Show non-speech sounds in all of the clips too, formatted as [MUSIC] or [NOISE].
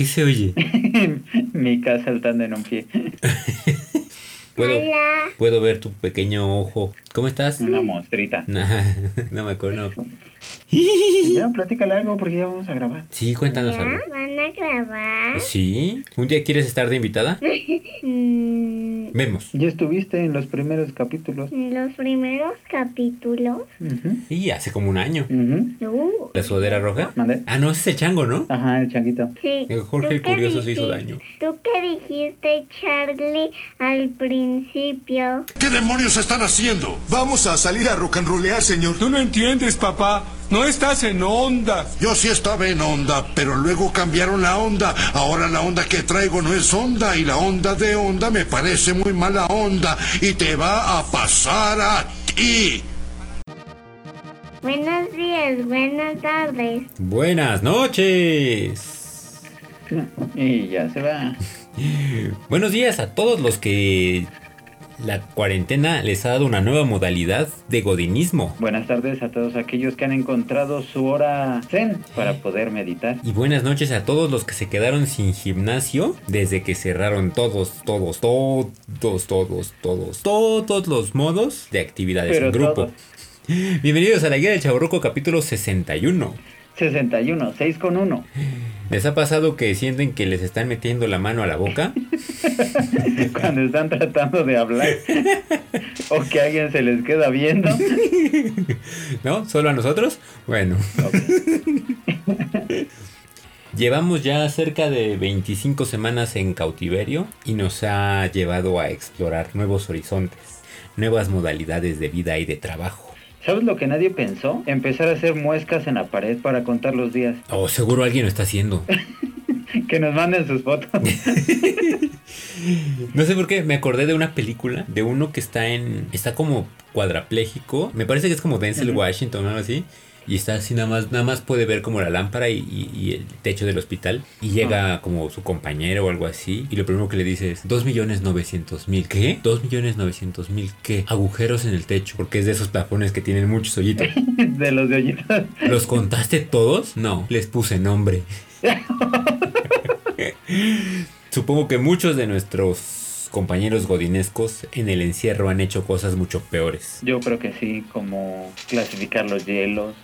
¿Qué se oye? [LAUGHS] Mica saltando en un pie. [LAUGHS] ¿Puedo, Hola. puedo ver tu pequeño ojo. ¿Cómo estás? Una monstrita. [LAUGHS] No, no me acuerdo. Ya, platícale algo porque ya vamos a grabar. Sí, cuéntanos ¿Ya? algo. ¿Van a grabar? Sí. ¿Un día quieres estar de invitada? Vemos. Ya estuviste en los primeros capítulos. los primeros capítulos. Ujú, Y hace como un año. Uh, ¿La sudadera roja? ¿Mande? Ah, no, ese es el chango, ¿no? Ajá, el changuito. sí. El Jorge el ¿Tú qué Curioso se hizo daño. ¿Tú qué dijiste, Charlie, al principio? ¿Qué demonios están haciendo? Vamos a salir a rock and rollear, señor. Tú no entiendes, papá. No estás en onda. Yo sí estaba en onda, pero luego cambiaron la onda. Ahora la onda que traigo no es onda y la onda de onda me parece muy mala onda y te va a pasar a ti. Buenos días, buenas tardes. Buenas noches. [LAUGHS] Y ya se va. Buenos días a todos los que la cuarentena les ha dado una nueva modalidad de godinismo. Buenas tardes a todos aquellos que han encontrado su hora zen para poder meditar. Y buenas noches a todos los que se quedaron sin gimnasio desde que cerraron todos, todos, todos, todos, todos, todos los modos de actividades Pero en grupo. todos. [LAUGHS] Bienvenidos a la Guía del Chaborruco capítulo 61. 61, 6 con 1. ¿Les ha pasado que sienten que les están metiendo la mano a la boca? [LAUGHS] Cuando están tratando de hablar. [LAUGHS] o que alguien se les queda viendo. [LAUGHS] ¿No? ¿Solo a nosotros? Bueno. Llevamos ya cerca de 25 semanas en cautiverio y nos ha llevado a explorar nuevos horizontes, nuevas modalidades de vida y de trabajo. ¿Sabes lo que nadie pensó? Empezar a hacer muescas en la pared para contar los días. Oh, seguro alguien lo está haciendo. [LAUGHS] Que nos manden sus fotos. [LAUGHS] No sé por qué, me acordé de una película de uno que está en. está como cuadrapléjico. Me parece que es como Denzel Washington o algo así. Y está así nada más, nada más puede ver como la lámpara y, y- y el techo del hospital. Y llega como su compañero o algo así. Y lo primero que le dice es 2 millones 900 mil. ¿Qué? 2 millones 900 mil. ¿Qué? Agujeros en el techo. Porque es de esos plafones que tienen muchos hoyitos. [LAUGHS] de los de hoyitos. ¿Los contaste todos? No, les puse nombre. [LAUGHS] [LAUGHS] Supongo que muchos de nuestros compañeros godinescos en el encierro han hecho cosas mucho peores. Yo creo que sí, como clasificar los hielos.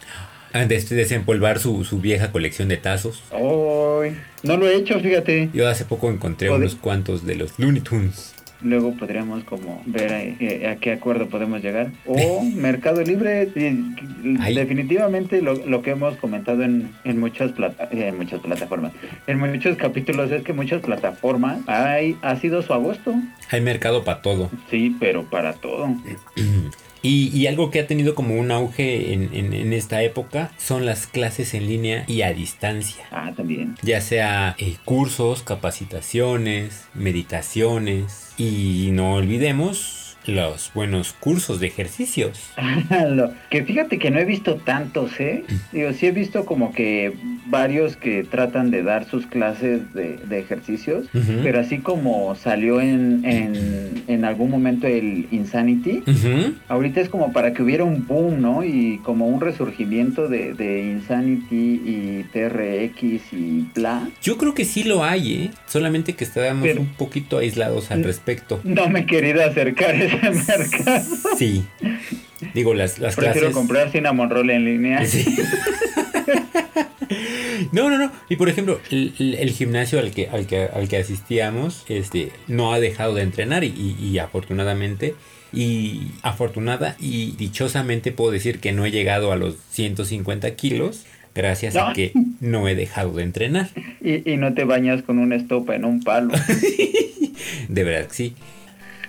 De desempolvar su, su vieja colección de tazos. No lo he hecho, fíjate. Yo hace poco encontré unos cuantos de los Looney Tunes. Luego podríamos como ver a, eh, a qué acuerdo podemos llegar. O [LAUGHS] Mercado Libre, Ay. definitivamente lo, lo que hemos comentado en, en muchas plata, eh, en muchas plataformas, en muchos capítulos es que muchas plataformas hay, ha sido su agosto. Hay mercado para todo. Sí, pero para todo. [CLEARS THROAT] Y, y algo que ha tenido como un auge en, en- en esta época son las clases en línea y a distancia. Ah, también. ya sea eh, cursos, capacitaciones, meditaciones y no olvidemos los buenos cursos de ejercicios. [LAUGHS] Lo- que fíjate que no he visto tantos, ¿eh? Digo, sí he visto como que varios que tratan de dar sus clases de, de ejercicios, pero así como salió en, en, en algún momento el Insanity, ahorita es como para que hubiera un boom, ¿no? Y como un resurgimiento de, de Insanity y TRX y bla. Yo creo que sí lo hay, ¿eh? solamente que estábamos Pero- un poquito aislados al respecto. No me he querido acercar a mercado. Sí. Digo, las, las Prefiero clases... comprar cinnamon roll en línea. [LAUGHS] Sí. No, no, no. Y por ejemplo, el, gimnasio al que, al que, al que asistíamos, este, no ha dejado de entrenar y, y- y afortunadamente, y afortunada y dichosamente puedo decir que no he llegado a los 150 kilos gracias a que no he dejado de entrenar. Y, y no te bañas con una estopa en un palo. [LAUGHS] De verdad que sí.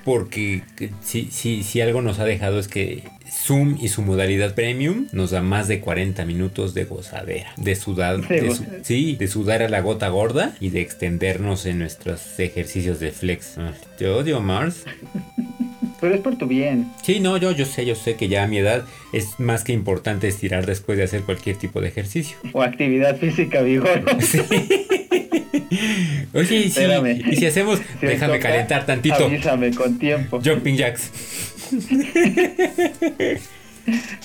Porque que- si, si, si algo nos ha dejado es que Zoom y su modalidad premium nos da más de 40 minutos de gozadera. De sudar, De su- sí, de sudar a la gota gorda y de extendernos en nuestros ejercicios de flex. Ah, Te odio, Mars. [LAUGHS] Pero es por tu bien. Sí, no, yo, yo sé, yo sé que ya a mi edad es más que importante estirar después de hacer cualquier tipo de ejercicio. O actividad física vigorosa. [LAUGHS] Oye, y si, y si hacemos, [LAUGHS] Si déjame toca, calentar tantito. Avísame con tiempo. Jumping jacks. [LAUGHS]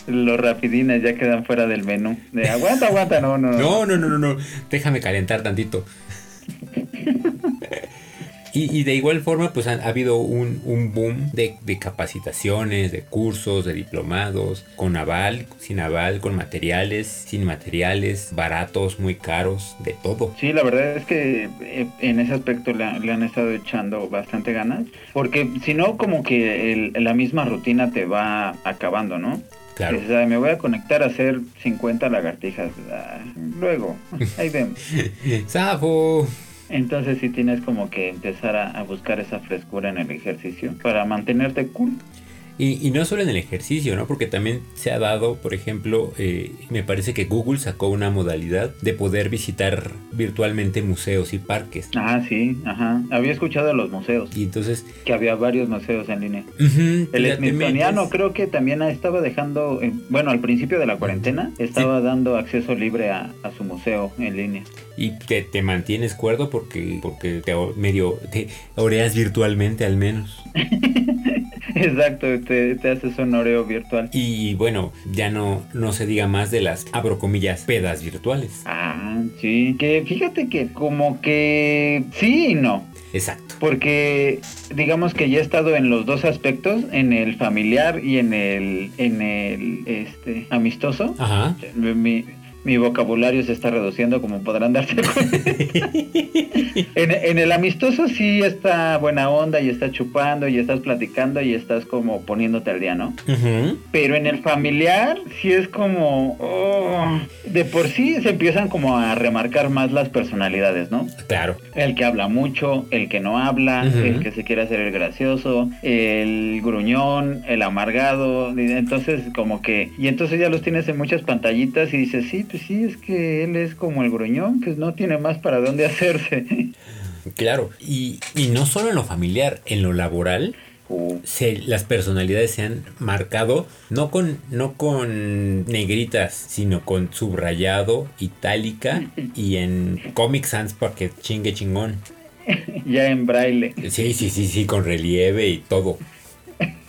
Los rapidines ya quedan fuera del menú. De aguanta, aguanta, no, no. No, no, no, no, no. Déjame calentar tantito. [LAUGHS] Y, y de igual forma, pues ha, ha habido un, un boom de, de capacitaciones, de cursos, de diplomados, con aval, sin aval, con materiales, sin materiales, baratos, muy caros, de todo. Sí, la verdad es que eh, en ese aspecto le, le han estado echando bastante ganas, porque si no, como que el- la misma rutina te va acabando, ¿no? Claro. O sea, me voy a conectar a hacer 50 lagartijas. ah, luego, ahí vemos. [LAUGHS] ¡Safo! Entonces sí tienes como que empezar a, a buscar esa frescura en el ejercicio para mantenerte cool. Y, y no solo en el ejercicio, ¿no? Porque también se ha dado, por ejemplo, eh, me parece que Google sacó una modalidad de poder visitar virtualmente museos y parques. Ah, sí, ajá. Había escuchado de los museos, Y entonces, que había varios museos en línea. ujú, El ya te Smithsoniano creo que también estaba dejando, eh, bueno, al principio de la cuarentena, estaba dando acceso libre a, a su museo en línea. Y te, te mantienes cuerdo porque, porque te medio te oreas virtualmente al menos. [LAUGHS] Exacto, te, te haces un oreo virtual. Y bueno, ya no, no se diga más de las, abro comillas, pedas virtuales. Ah, sí. Que fíjate que como que sí y no. Exacto. Porque digamos que ya he estado en los dos aspectos, en el familiar y en el, en el este, amistoso. Ajá. Mi, mi vocabulario se está reduciendo, como podrán darse cuenta. [LAUGHS] en, en el amistoso sí está buena onda y estás chupando y estás platicando y estás como poniéndote al día, ¿no? Pero en el familiar sí es como... oh, de por sí se empiezan como a remarcar más las personalidades, ¿no? Claro. El que habla mucho, el que no habla, el que se quiere hacer el gracioso, el gruñón, el amargado. Entonces, como que. Y entonces ya los tienes en muchas pantallitas y dices, sí, pues sí, es que él es como el gruñón, pues no tiene más para dónde hacerse. Claro. Y, y no solo en lo familiar, en lo laboral. Uh, se, las personalidades se han marcado no con, no con negritas, sino con subrayado, itálica [LAUGHS] y en Comic Sans para que chingue chingón. [LAUGHS] ya en braille. Sí, sí, sí, sí, con relieve y todo.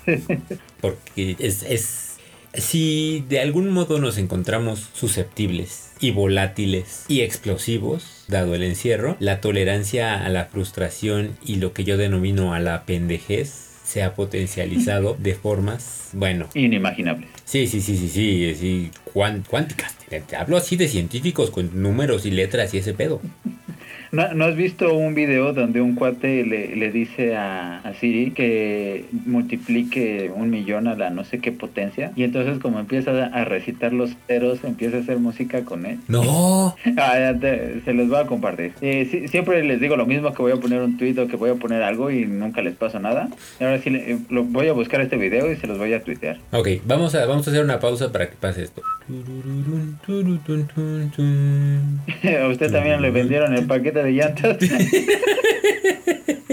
[LAUGHS] Porque es, es. Si de algún modo nos encontramos susceptibles y volátiles y explosivos, dado el encierro, la tolerancia a la frustración y lo que yo denomino a la pendejez se ha potencializado de formas, bueno, Inimaginable. sí, sí, sí, sí, sí, sí, cuán- cuánticas. Hablo así de científicos con números y letras y ese pedo. ¿No, no has visto un video donde un cuate le, le dice a, a Siri que multiplique un millón a la no sé qué potencia? Y entonces como empieza a recitar los ceros, empieza a hacer música con él. No, [LAUGHS] Ah, te- se los voy a compartir. Eh, siempre les digo lo mismo, que voy a poner un tuit o que voy a poner algo y nunca les pasa nada. Ahora sí, le- eh, lo, voy a buscar este video y se los voy a tuitear. Ok, vamos a, vamos a hacer una pausa para que pase esto. [LAUGHS] Usted también le vendieron el paquete de llantas. [LAUGHS] [LAUGHS]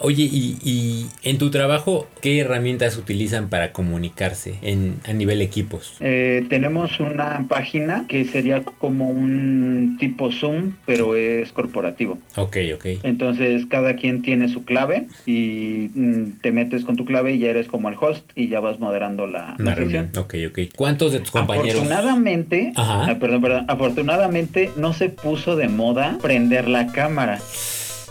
Oye, y, y en tu trabajo, ¿qué herramientas utilizan para comunicarse en, a nivel equipos? Eh, tenemos una página que sería como un tipo Zoom, pero es corporativo. Ok, ok. Entonces cada quien tiene su clave y mm, te metes con tu clave y ya eres como el host y ya vas moderando la, la reunión. sesión. Ok, ok. ¿Cuántos de tus compañeros? Afortunadamente, Ajá. ah, perdón, perdón, afortunadamente no se puso de moda prender la cámara.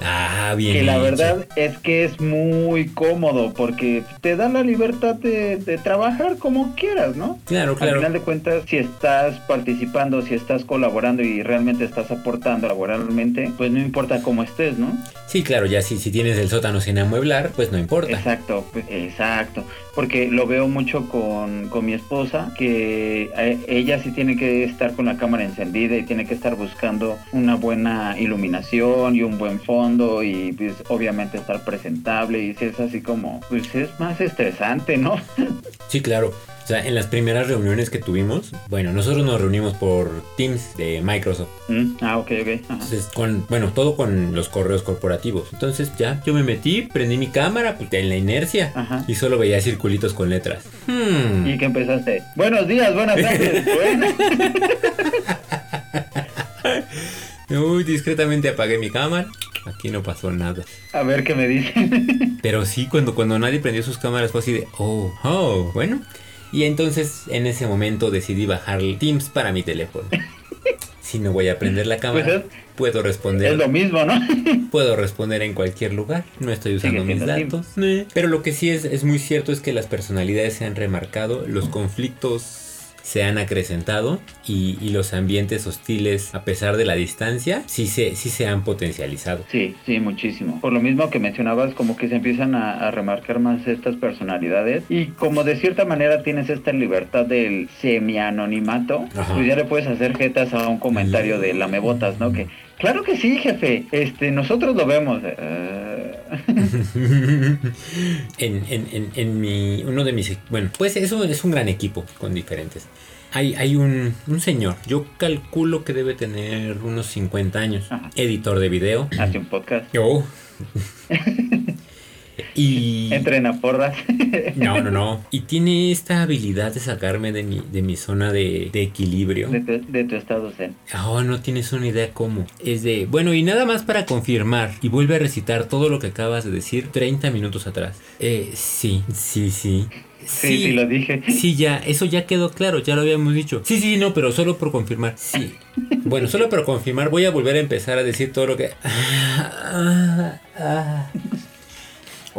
Ah, bien. que la verdad es que es muy cómodo porque te da la libertad de, de trabajar como quieras, ¿no? Claro, Al claro. final de cuentas, si estás participando, si estás colaborando y realmente estás aportando laboralmente, pues no importa cómo estés, ¿no? Sí, claro, ya si, si tienes el sótano sin amueblar, pues no importa. Exacto, pues, exacto. Porque lo veo mucho con, con mi esposa, que eh, ella sí tiene que estar con la cámara encendida y tiene que estar buscando una buena iluminación y un buen fondo y pues obviamente estar presentable y si es así como, pues es más estresante, ¿no? Sí, claro. O sea, en las primeras reuniones que tuvimos, bueno, nosotros nos reunimos por Teams de Microsoft. Mm, ah, ok, ok. ajá. Entonces, con, bueno, todo con los correos corporativos. Entonces, ya, yo me metí, prendí mi cámara, pues en la inercia. Ajá. Y solo veía circulitos con letras. Hmm. Y que empezaste, buenos días, buenas tardes, [LAUGHS] buenas. [LAUGHS] Uy, discretamente apagué mi cámara. Aquí no pasó nada. A ver qué me dicen. [LAUGHS] Pero sí, cuando, cuando nadie prendió sus cámaras fue así de, oh, oh, bueno. Y entonces en ese momento decidí bajar Teams para mi teléfono. Si no voy a prender la cámara, Pues es- puedo responder. Es lo mismo, ¿no? [LAUGHS] Puedo responder en cualquier lugar, no estoy usando mis datos. eh. Pero lo que sí es, es muy cierto es que las personalidades se han remarcado, los conflictos se han acrecentado y, y los ambientes hostiles, a pesar de la distancia, sí se, sí se han potencializado. Sí, sí, muchísimo. Por lo mismo que mencionabas, como que se empiezan a, a remarcar más estas personalidades y como de cierta manera tienes esta libertad del semi-anonimato, pues ya le puedes hacer jetas a un comentario de lamebotas, ¿no? Que, claro que sí, jefe, este, nosotros lo vemos. Eh, [LAUGHS] en, en, en, en mi, uno de mis, bueno, pues eso es un gran equipo con diferentes. Hay, hay un, un señor, yo calculo que debe tener unos 50 años, Ajá. editor de video. hace un podcast. Yo. [LAUGHS] y... [LAUGHS] Entrena porras. [LAUGHS] No, no, no. Y tiene esta habilidad de sacarme de mi, de mi zona de, de equilibrio. de, tu, de tu estado zen. Oh, no tienes una idea cómo. Es de, bueno, y nada más para confirmar. Y vuelve a recitar todo lo que acabas de decir 30 minutos atrás. Eh, sí, sí, sí. Sí, sí, lo dije. Sí, ya, eso ya quedó claro, ya lo habíamos dicho. Sí, sí, no, pero solo por confirmar. Sí. Bueno, solo por confirmar voy a volver a empezar a decir todo lo que... [LAUGHS]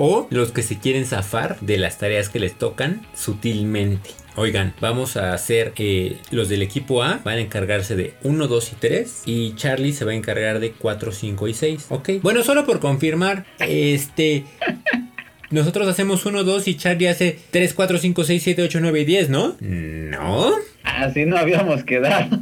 O los que se quieren zafar de las tareas que les tocan sutilmente. Oigan, vamos a hacer eh, los del equipo A van a encargarse de 1, 2 y 3 y Charlie se va a encargar de 4, 5 y 6. Ok. Bueno, solo por confirmar, este nosotros hacemos 1, 2 y Charlie hace 3, 4, 5, 6, 7, 8, 9 y 10, ¿no? No. Así no habíamos quedado.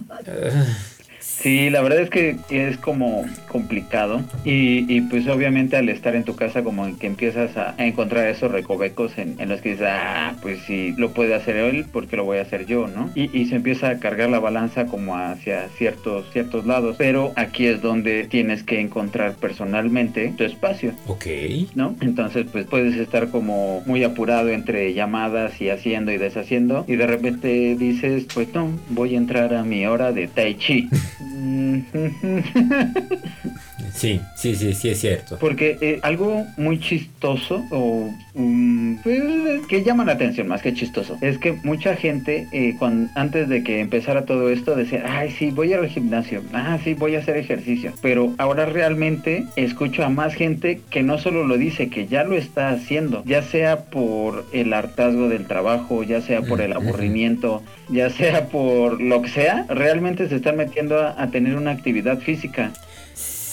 Sí, la verdad es que es como complicado y, y pues obviamente al estar en tu casa como que empiezas a, encontrar esos recovecos en, en los que dices, ah, pues si lo puede hacer él, ¿por qué lo voy a hacer yo, no? Y, y se empieza a cargar la balanza como hacia ciertos, ciertos lados, pero aquí es donde tienes que encontrar personalmente tu espacio. Ok. ¿no? Entonces, pues puedes estar como muy apurado entre llamadas y haciendo y deshaciendo y de repente dices, pues no, voy a entrar a mi hora de tai chi. [LAUGHS] Mm-hmm. [LAUGHS] Sí, sí, sí, sí es cierto. Porque eh, algo muy chistoso o pues, que llama la atención más que chistoso es que mucha gente eh, cuando, antes de que empezara todo esto decía, ay sí, voy al gimnasio, ah sí, voy a hacer ejercicio. Pero ahora realmente escucho a más gente que no solo lo dice, que ya lo está haciendo, ya sea por el hartazgo del trabajo, ya sea por el aburrimiento, ya sea por lo que sea, realmente se están metiendo a, a tener una actividad física.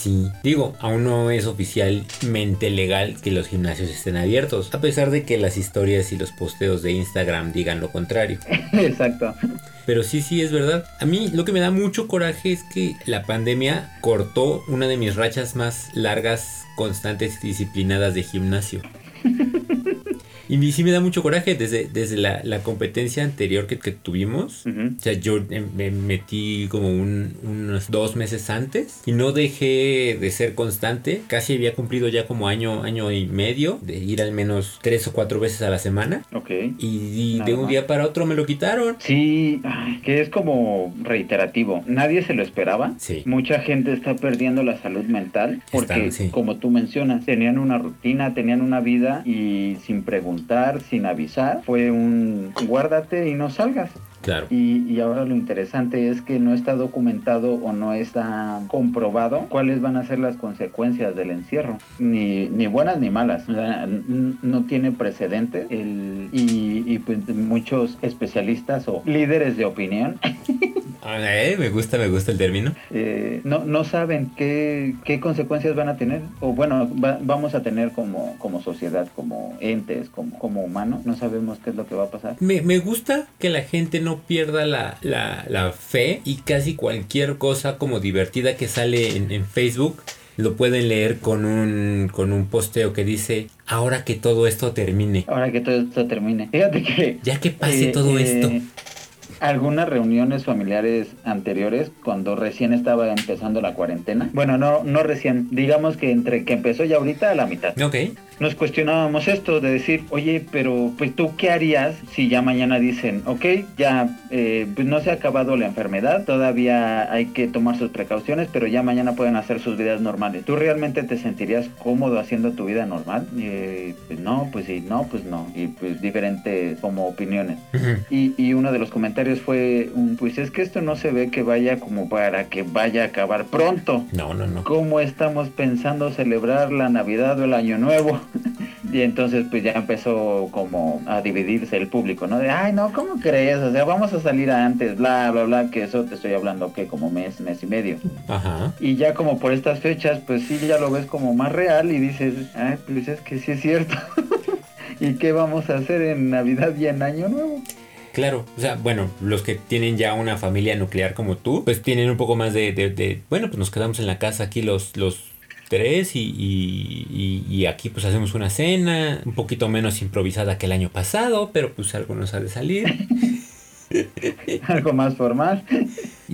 Sí, digo, aún no es oficialmente legal que los gimnasios estén abiertos, a pesar de que las historias y los posteos de Instagram digan lo contrario. [LAUGHS] Exacto. Pero sí, sí, es verdad. A mí lo que me da mucho coraje es que la pandemia cortó una de mis rachas más largas, constantes y disciplinadas de gimnasio. [LAUGHS] Y sí me da mucho coraje desde, desde la, la competencia anterior que, que tuvimos. O sea, yo me metí como un- unos dos meses antes y no dejé de ser constante. Casi había cumplido ya como año, año y medio de ir al menos tres o cuatro veces a la semana. Ok. Y, de un día para otro me lo quitaron. Sí, ay, que es como reiterativo. Nadie se lo esperaba. Sí. Mucha gente está perdiendo la salud mental porque, Están, sí. como tú mencionas, tenían una rutina, tenían una vida y sin preguntar, sin avisar, fue un guárdate y no salgas. Claro. Y, y ahora lo interesante es que no está documentado o no está comprobado cuáles van a ser las consecuencias del encierro, ni, ni buenas ni malas. O sea, no tiene precedente el, y, y, pues muchos especialistas o líderes de opinión [LAUGHS] eh, me gusta, me gusta el término. eh, no, no saben qué, qué consecuencias van a tener o bueno, va- vamos a tener como, como sociedad, como entes, como, como humanos. No sabemos qué es lo que va a pasar. Me, me gusta que la gente no pierda la, la- la fe y casi cualquier cosa como divertida que sale en, en Facebook lo pueden leer con un, con un posteo que dice ahora que todo esto termine. Ahora que todo esto termine. Fíjate que Ya que pase Eh, todo eh, esto. Algunas reuniones familiares anteriores, cuando recién estaba empezando la cuarentena. Bueno, no, no recién, digamos que entre que empezó ya ahorita a la mitad. Ok. Nos cuestionábamos esto de decir, oye, pero pues tú qué harías si ya mañana dicen, ok, ya eh, pues no se ha acabado la enfermedad, todavía hay que tomar sus precauciones, pero ya mañana pueden hacer sus vidas normales. ¿Tú realmente te sentirías cómodo haciendo tu vida normal? Eh, pues no, pues sí, no, pues no. Y pues diferentes como opiniones. y, y uno de los comentarios fue, pues es que esto no se ve que vaya como para que vaya a acabar pronto. No, no, no. ¿Cómo estamos pensando celebrar la Navidad o el Año Nuevo? Y entonces pues ya empezó como a dividirse el público, ¿no? De, ay, no, ¿cómo crees? O sea, vamos a salir antes, bla, bla, bla, que eso te estoy hablando que como mes, mes y medio. Ajá. Y ya como por estas fechas, pues sí, ya lo ves como más real y dices, ay, pues es que sí es cierto. [LAUGHS] ¿Y qué vamos a hacer en Navidad y en Año Nuevo? Claro, o sea, bueno, los que tienen ya una familia nuclear como tú, pues tienen un poco más de, de, de bueno, pues nos quedamos en la casa aquí los, los y, y, aquí pues hacemos una cena, un poquito menos improvisada que el año pasado, pero pues algo nos ha de salir. [LAUGHS] Algo más formal.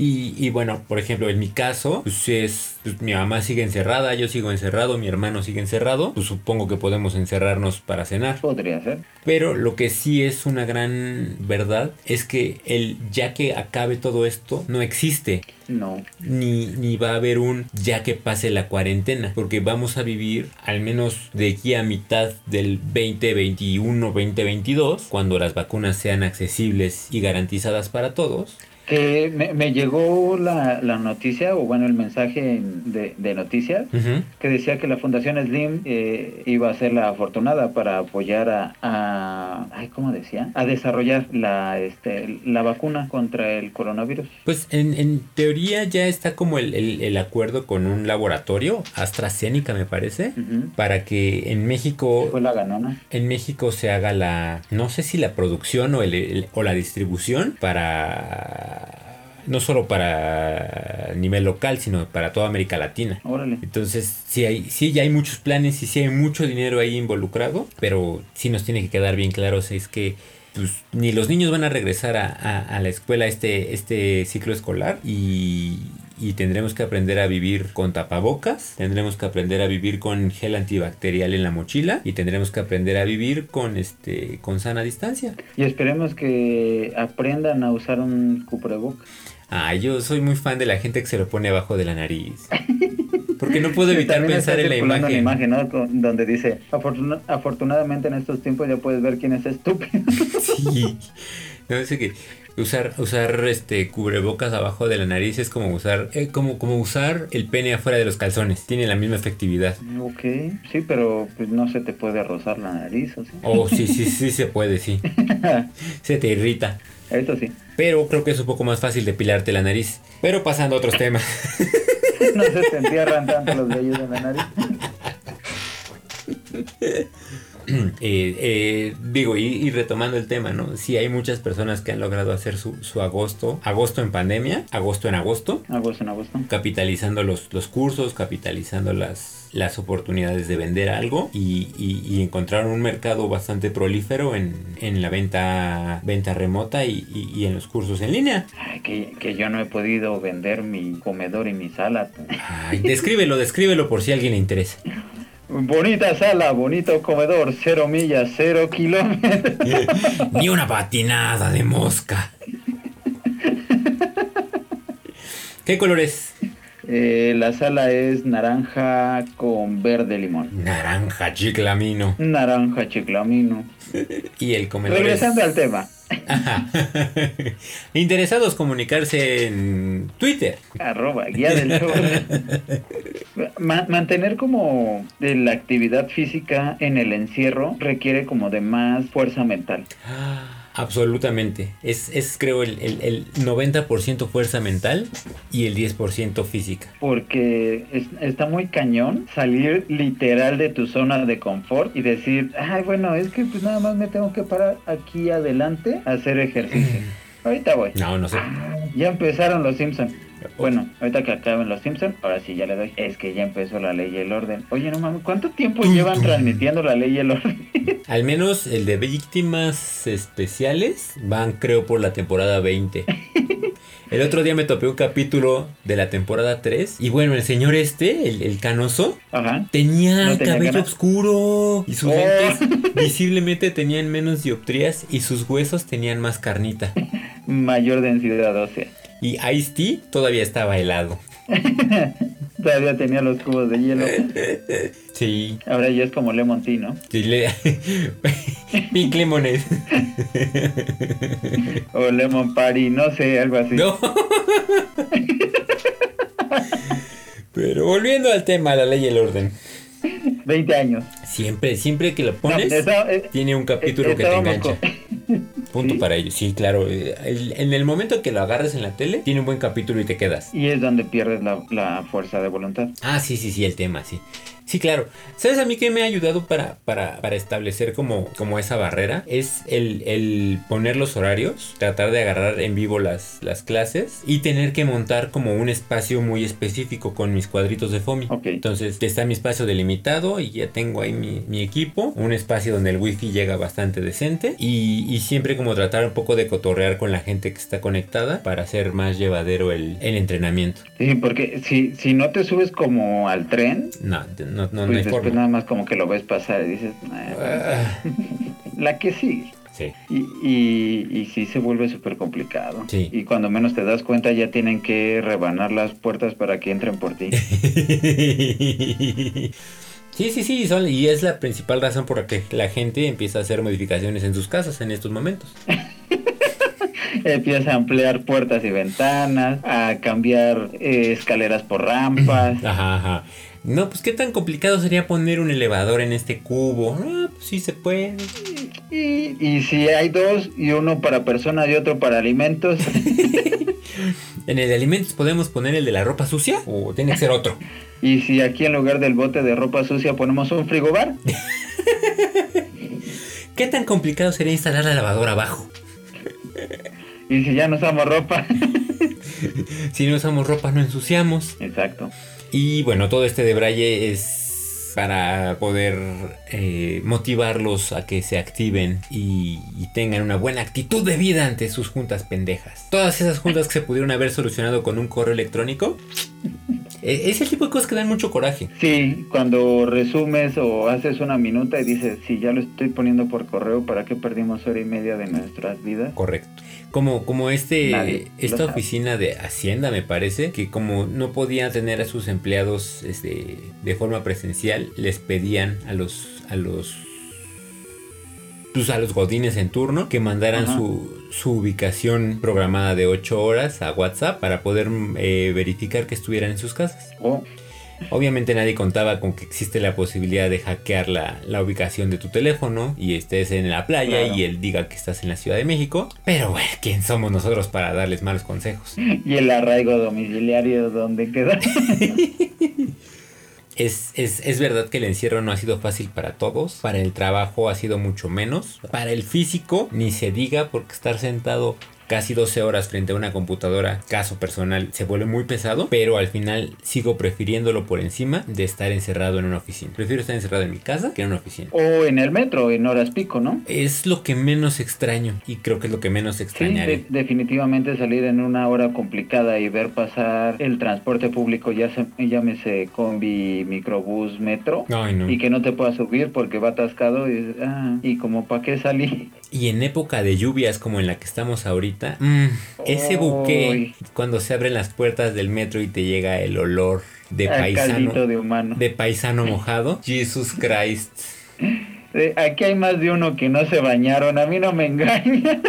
Y, y, bueno, por ejemplo, en mi caso, pues es, pues mi mamá sigue encerrada, yo sigo encerrado, mi hermano sigue encerrado, pues supongo que podemos encerrarnos para cenar. Podría ser. Pero lo que sí es una gran verdad es que el ya que acabe todo esto no existe. No. Ni, ni va a haber un ya que pase la cuarentena, porque vamos a vivir al menos de aquí a mitad del 2021-2022, cuando las vacunas sean accesibles y garantizadas para todos. Que me, me llegó la, la, noticia, o bueno, el mensaje de, de noticias, uh -huh. que decía que la Fundación Slim eh, iba a ser la afortunada para apoyar a, a ay, ¿cómo decía? A desarrollar la, este, la vacuna contra el coronavirus. Pues en, en teoría ya está como el, el, el, acuerdo con un laboratorio, AstraZeneca me parece, uh -huh. para que en México... Fue la ganona. En México se haga la, no sé si la producción o, el, o la distribución para no solo para nivel local, sino para toda América Latina. Órale. Entonces, sí, hay, sí, ya hay muchos planes y sí hay mucho dinero ahí involucrado, pero sí nos tiene que quedar bien claro es que pues, ni los niños van a regresar a, a, a la escuela este, este ciclo escolar y, y tendremos que aprender a vivir con tapabocas, tendremos que aprender a vivir con gel antibacterial en la mochila y tendremos que aprender a vivir con este con sana distancia. Y esperemos que aprendan a usar un cubrebocas. Ah, yo soy muy fan de la gente que se lo pone abajo de la nariz. Porque no puedo [LAUGHS] evitar pensar en la imagen. Una imagen ¿no? Donde dice, Afortun afortunadamente en estos tiempos ya puedes ver quién es estúpido. [LAUGHS] Sí. [LAUGHS] No sé que usar usar este cubrebocas abajo de la nariz es como usar eh, como como usar el pene afuera de los calzones. Tiene la misma efectividad. Ok sí pero pues no se te puede rozar la nariz o sí oh sí sí sí se puede sí. [LAUGHS] Se te irrita. Eso sí. Pero creo que es un poco más fácil depilarte la nariz. Pero pasando a otros temas. [LAUGHS] No se te entierran tanto los vellos en la nariz [LAUGHS] [CLEARS THROAT] eh, eh, digo, y, y, retomando el tema, ¿no? Sí hay muchas personas que han logrado hacer su, su, agosto, agosto en pandemia, agosto en agosto. Agosto en agosto. Capitalizando los, los cursos, capitalizando las, las oportunidades de vender algo y, y, y encontraron un mercado bastante prolífero en, en la venta, venta remota y, y, en los cursos en línea. Ay, que, que, yo no he podido vender mi comedor y mi sala. Ay, descríbelo, descríbelo por si a alguien le interesa. [LAUGHS] Bonita sala, bonito comedor, cero millas, cero kilómetros. [LAUGHS] Ni una patinada de mosca. [LAUGHS] ¿Qué color es? Eh, la sala es naranja con verde limón. Naranja chiclamino. Naranja chiclamino. y el comedor Regresando es... al tema. [LAUGHS] Interesados comunicarse en Twitter. Arroba, guía del show. Ma mantener como la actividad física en el encierro requiere como de más fuerza mental. Absolutamente. Es, es creo, el, el, el 90% fuerza mental y el 10% física. Porque es, está muy cañón salir literal de tu zona de confort y decir, ay, bueno, es que pues nada más me tengo que parar aquí adelante a hacer ejercicio. [LAUGHS] Ahorita voy. No, no sé. Ya empezaron los Simpsons. Bueno, ahorita que acaben los Simpsons, ahora sí ya le doy. Es que ya empezó la ley y el orden. Oye, no mames, ¿cuánto tiempo llevan transmitiendo la ley y el orden? [LAUGHS] Al menos el de víctimas especiales van, creo, por la temporada 20. El otro día me topé un capítulo de la temporada 3 y bueno, el señor este, el, el canoso, Ajá. tenía ¿No el tenía cabello oscuro y sus Oh. lentes [LAUGHS] visiblemente tenían menos dioptrías y sus huesos tenían más carnita. Mayor densidad ósea. Y Ice-T todavía estaba helado. [LAUGHS] Todavía tenía los cubos de hielo. [LAUGHS] Sí, Ahora ya es como Lemon Tea, ¿no? sí le... [LAUGHS] Pink Lemonade. O Lemon Party, no sé, algo así. No. Pero volviendo al tema, la ley y el orden. 20 años. Siempre, siempre que lo pones, No, eh, tiene un capítulo eh, que te engancha. con- Punto ¿Sí? para ello. Sí, claro. eh, el- en el momento que lo agarres en la tele, tiene un buen capítulo y te quedas. Y es donde pierdes la, la fuerza de voluntad. Ah, sí, sí, sí, el tema, sí. Sí, claro. ¿Sabes a mí qué me ha ayudado para, para, para establecer como, como esa barrera? Es el, el poner los horarios, tratar de agarrar en vivo las, las clases y tener que montar como un espacio muy específico con mis cuadritos de FOMI. Ok. Entonces está mi espacio delimitado y ya tengo ahí mi, mi equipo, un espacio donde el wifi llega bastante decente y, y siempre como tratar un poco de cotorrear con la gente que está conectada para hacer más llevadero el, el entrenamiento. Sí, porque si, si no te subes como al tren, No, no, no, no pues hay después forma. nada más como que lo ves pasar y dices, "Ah, Ah, [LAUGHS] la que sigue. sí. Y, y, y sí se vuelve súper complicado. Sí. Y cuando menos te das cuenta ya tienen que rebanar las puertas para que entren por ti. [LAUGHS] Sí, sí, sí, son- y es la principal razón por la que la gente empieza a hacer modificaciones en sus casas en estos momentos. [LAUGHS] Empieza a ampliar puertas y ventanas, a cambiar eh, escaleras por rampas. Ajá, ajá. No, pues qué tan complicado sería poner un elevador en este cubo. Ah, pues sí se puede. Y, y si hay dos y uno para personas y otro para alimentos, [LAUGHS] ¿En el de alimentos podemos poner el de la ropa sucia? ¿O tiene que ser otro? [LAUGHS] y si aquí en lugar del bote de ropa sucia ponemos un frigobar, [LAUGHS] ¿Qué tan complicado sería instalar la lavadora abajo? y si ya no usamos ropa. [LAUGHS] Si no usamos ropa no ensuciamos. Exacto. Y bueno, todo este de Braille es para poder eh, motivarlos a que se activen y, y tengan una buena actitud de vida ante sus juntas pendejas. Todas esas juntas que se pudieron haber solucionado con un correo electrónico. Eh, Es el tipo de cosas que dan mucho coraje. Sí, cuando resumes o haces una minuta y dices, si ya lo estoy poniendo por correo, ¿para qué perdimos hora y media de nuestras vidas? Correcto. Como, como este, Nadie esta oficina de Hacienda, me parece, que como no podían tener a sus empleados este, de forma presencial, les pedían a los, a los, pues, a los godines en turno que mandaran su, su ubicación programada de 8 horas a WhatsApp para poder eh, verificar que estuvieran en sus casas. O Obviamente nadie contaba con que existe la posibilidad de hackear la, la ubicación de tu teléfono y estés en la playa Claro. y él diga que estás en la Ciudad de México. Pero bueno, ¿quién somos nosotros para darles malos consejos? y el arraigo domiciliario, ¿dónde queda? [LAUGHS] Es, es, es verdad que el encierro no ha sido fácil para todos. Para el trabajo ha sido mucho menos. Para el físico, ni se diga porque estar sentado casi 12 horas frente a una computadora, caso personal, se vuelve muy pesado. Pero al final sigo prefiriéndolo por encima de estar encerrado en una oficina. Prefiero estar encerrado en mi casa que en una oficina. o en el metro, en horas pico, ¿no? Es lo que menos extraño y creo que es lo que menos Sí, extrañaré. de- definitivamente salir en una hora complicada y ver pasar el transporte público, ya se, llámese combi, microbús, metro, Ay, no. y que no te puedas subir porque va atascado y, ah, y como para qué salí. Y en época de lluvias como en la que estamos ahorita, mm, ese buque, cuando se abren las puertas del metro y te llega el olor de paisano, de humano. de paisano mojado, Jesus Christ. Aquí hay más de uno que no se bañaron, a mí no me engaña.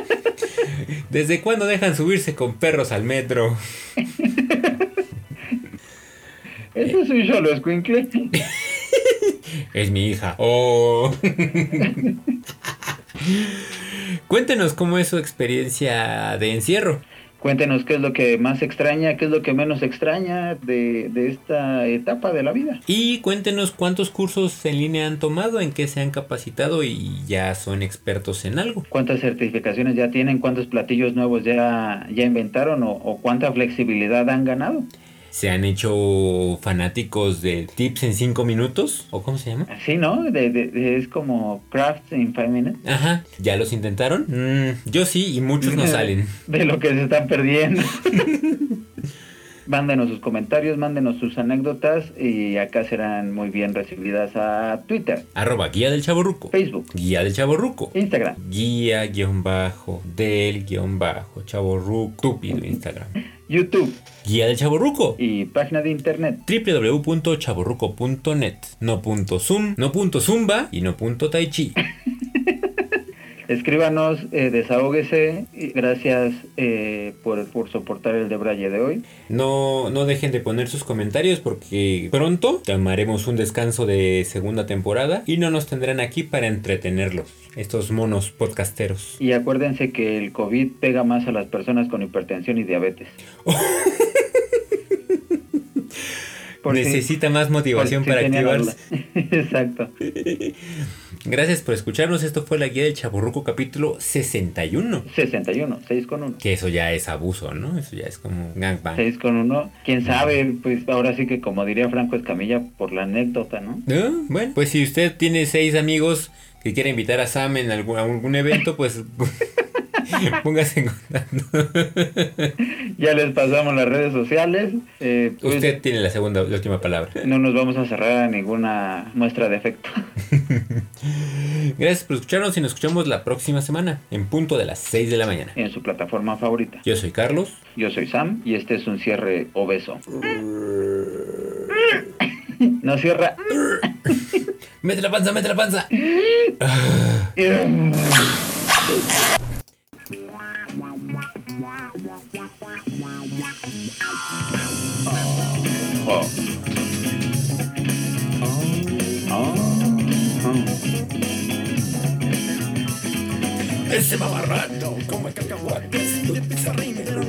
¿Desde cuándo dejan subirse con perros al metro? Eso es un solo escuincle. [LAUGHS] Es mi hija. Oh. [LAUGHS] Cuéntenos cómo es su experiencia de encierro. Cuéntenos qué es lo que más extraña, qué es lo que menos extraña de, de esta etapa de la vida. Y cuéntenos cuántos cursos en línea han tomado, en qué se han capacitado y ya son expertos en algo. ¿Cuántas certificaciones ya tienen? ¿Cuántos platillos nuevos ya, ya inventaron? ¿O, o cuánta flexibilidad han ganado? Se han hecho fanáticos de tips en 5 minutos, ¿o cómo se llama? Así, ¿no? De, de- de- es como crafts in five minutes. Ajá, ¿ya los intentaron? Mm, yo sí, y muchos no [LAUGHS] salen. De lo que se están perdiendo. [LAUGHS] mándenos sus comentarios, mándenos sus anécdotas y acá serán muy bien recibidas a Twitter, Arroba guía del chaborruco. Facebook, Guía del chaborruco. Instagram. Guía guion bajo del guion bajo chaborruco. Estúpido Instagram. YouTube Guía del chaborruco. y página de internet. www.chaborruco.net No punto zoom, no punto zumba y no punto tai chi. [LAUGHS] Escríbanos, eh, desahóguese. Gracias eh, por, por soportar el debraye de hoy. No, no dejen de poner sus comentarios porque pronto tomaremos un descanso de segunda temporada y no nos tendrán aquí para entretenerlos, estos monos podcasteros. Y acuérdense que el COVID pega más a las personas con hipertensión y diabetes. [LAUGHS] Si- Necesita más motivación si para tenían activarse. [LAUGHS] Exacto. [LAUGHS] Gracias por escucharnos. Esto fue la guía del Chaburruco capítulo 61. 61, 6 con 1. Que eso ya es abuso, ¿no? Eso ya es como gangbang. 6 con 1. ¿Quién sabe? Pues ahora sí que como diría Franco Escamilla, por la anécdota, ¿no? Bueno, pues si usted tiene seis amigos que quiere invitar a Sam en algún, a algún evento, pues [LAUGHS] póngase en contacto. [LAUGHS] Ya les pasamos las redes sociales. Eh, pues, Usted tiene la segunda, la última palabra. No nos vamos a cerrar a ninguna muestra de afecto. [LAUGHS] Gracias por escucharnos y nos escuchamos la próxima semana en punto de las 6 de la mañana. en su plataforma favorita. Yo soy Carlos. Yo soy Sam y este es un cierre obeso. [LAUGHS] No cierra. ¡Mete la panza, mete la panza! [LAUGHS] Oh. Ese mamarracho come cacahuates.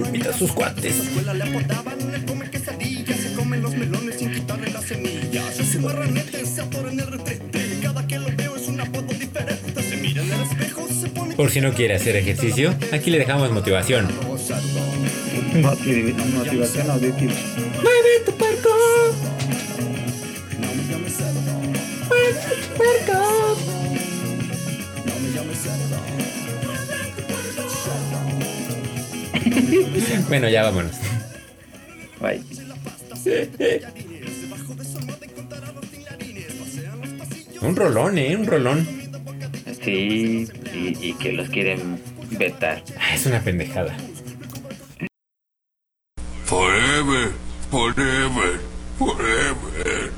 Invita a sus cuates. escuela le apodaban el come quesadillas Se comen los melones sin quitarle las semillas Ese marranete se atora en el retrete Cada que lo veo es un apodo diferente Se mira en el espejo, se pone Por si no quiere hacer ejercicio, aquí le dejamos motivación. Motiv- Motivación auditiva. Bueno, ya vámonos. Bye. Un rolón, ¿eh? Un rolón. Sí, y, y que los quieren vetar. Ah, Es una pendejada. Forever, forever, forever.